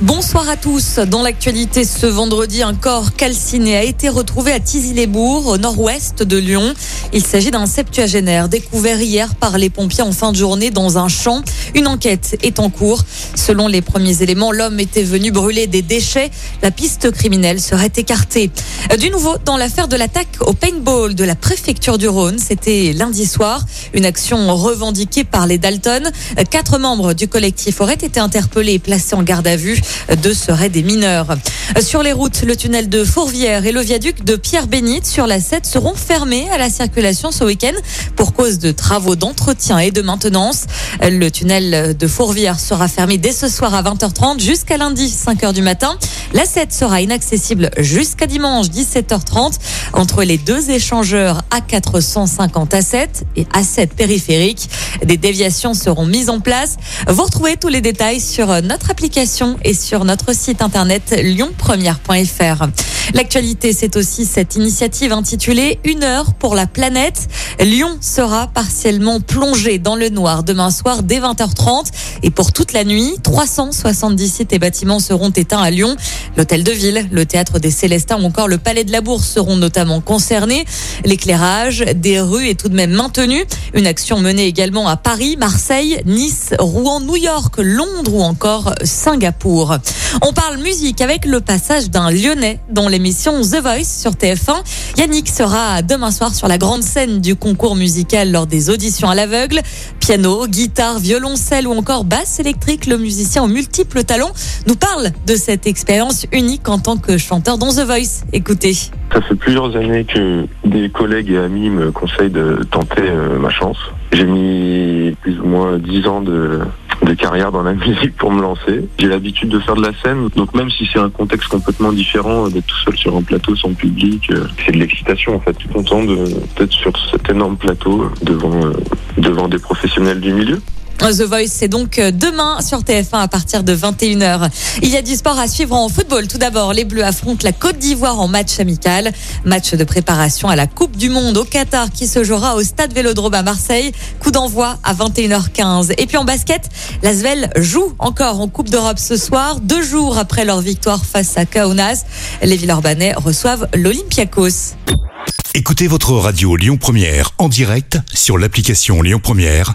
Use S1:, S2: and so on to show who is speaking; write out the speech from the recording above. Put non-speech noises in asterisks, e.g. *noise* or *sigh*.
S1: Bonsoir à tous. Dans l'actualité ce vendredi, un corps calciné a été retrouvé à Tizy-les-Bourgs, au nord-ouest de Lyon. Il s'agit d'un septuagénaire découvert hier par les pompiers en fin de journée dans un champ. Une enquête est en cours. Selon les premiers éléments, l'homme était venu brûler des déchets. La piste criminelle serait écartée. Du nouveau, dans l'affaire de l'attaque au paintball de la préfecture du Rhône, c'était lundi soir. Une action revendiquée par les Dalton. Quatre membres du collectif auraient été interpellés et placés en garde à vue. Deux seraient des mineurs. Sur les routes, le tunnel de Fourvière et le viaduc de Pierre-Bénite sur la 7 seront fermés à la circulation ce week-end pour cause de travaux d'entretien et de maintenance. Le tunnel de Fourvière sera fermé dès ce soir à 20h30 jusqu'à lundi 5h du matin. La 7 sera inaccessible jusqu'à dimanche 17h30 entre les deux échangeurs A450 A7 et A7 périphériques. Des déviations seront mises en place. Vous retrouvez tous les détails sur notre application et sur notre site internet lyonpremière.fr. L'actualité, c'est aussi cette initiative intitulée Une heure pour la planète. Lyon sera partiellement plongé dans le noir demain soir dès 20h30 et pour toute la nuit, 370 sites et bâtiments seront éteints à Lyon. L'hôtel de ville, le théâtre des Célestins ou encore le palais de la Bourse seront notamment concernés. L'éclairage des rues est tout de même maintenu. Une action menée également à Paris, Marseille, Nice, Rouen, New York, Londres ou encore Singapour. On parle musique avec le passage d'un Lyonnais dans l'émission The Voice sur TF1. Yannick sera demain soir sur la grande scène du concours musical lors des auditions à l'aveugle. Piano, guitare, violoncelle ou encore basse électrique, le musicien aux multiples talents nous parle de cette expérience unique en tant que chanteur dans The Voice. Écoutez.
S2: Ça fait plusieurs années que des collègues et amis me conseillent de tenter euh, ma chance. J'ai mis plus ou moins dix ans de, de carrière dans la *laughs* musique pour me lancer. J'ai l'habitude de faire de la scène, donc même si c'est un contexte complètement différent d'être tout seul sur un plateau sans public, euh, c'est de l'excitation en fait. Je suis content d'être sur cet énorme plateau devant, euh, devant des professionnels du milieu.
S1: The Voice, c'est donc demain sur TF1 à partir de 21h. Il y a du sport à suivre en football. Tout d'abord, les Bleus affrontent la Côte d'Ivoire en match amical. Match de préparation à la Coupe du Monde au Qatar qui se jouera au Stade Vélodrome à Marseille. Coup d'envoi à 21h15. Et puis en basket, l'Asvel joue encore en Coupe d'Europe ce soir, deux jours après leur victoire face à Kaunas. Les Villeurbanais reçoivent l'Olympiakos.
S3: Écoutez votre radio Lyon Première en direct sur l'application Lyon Première,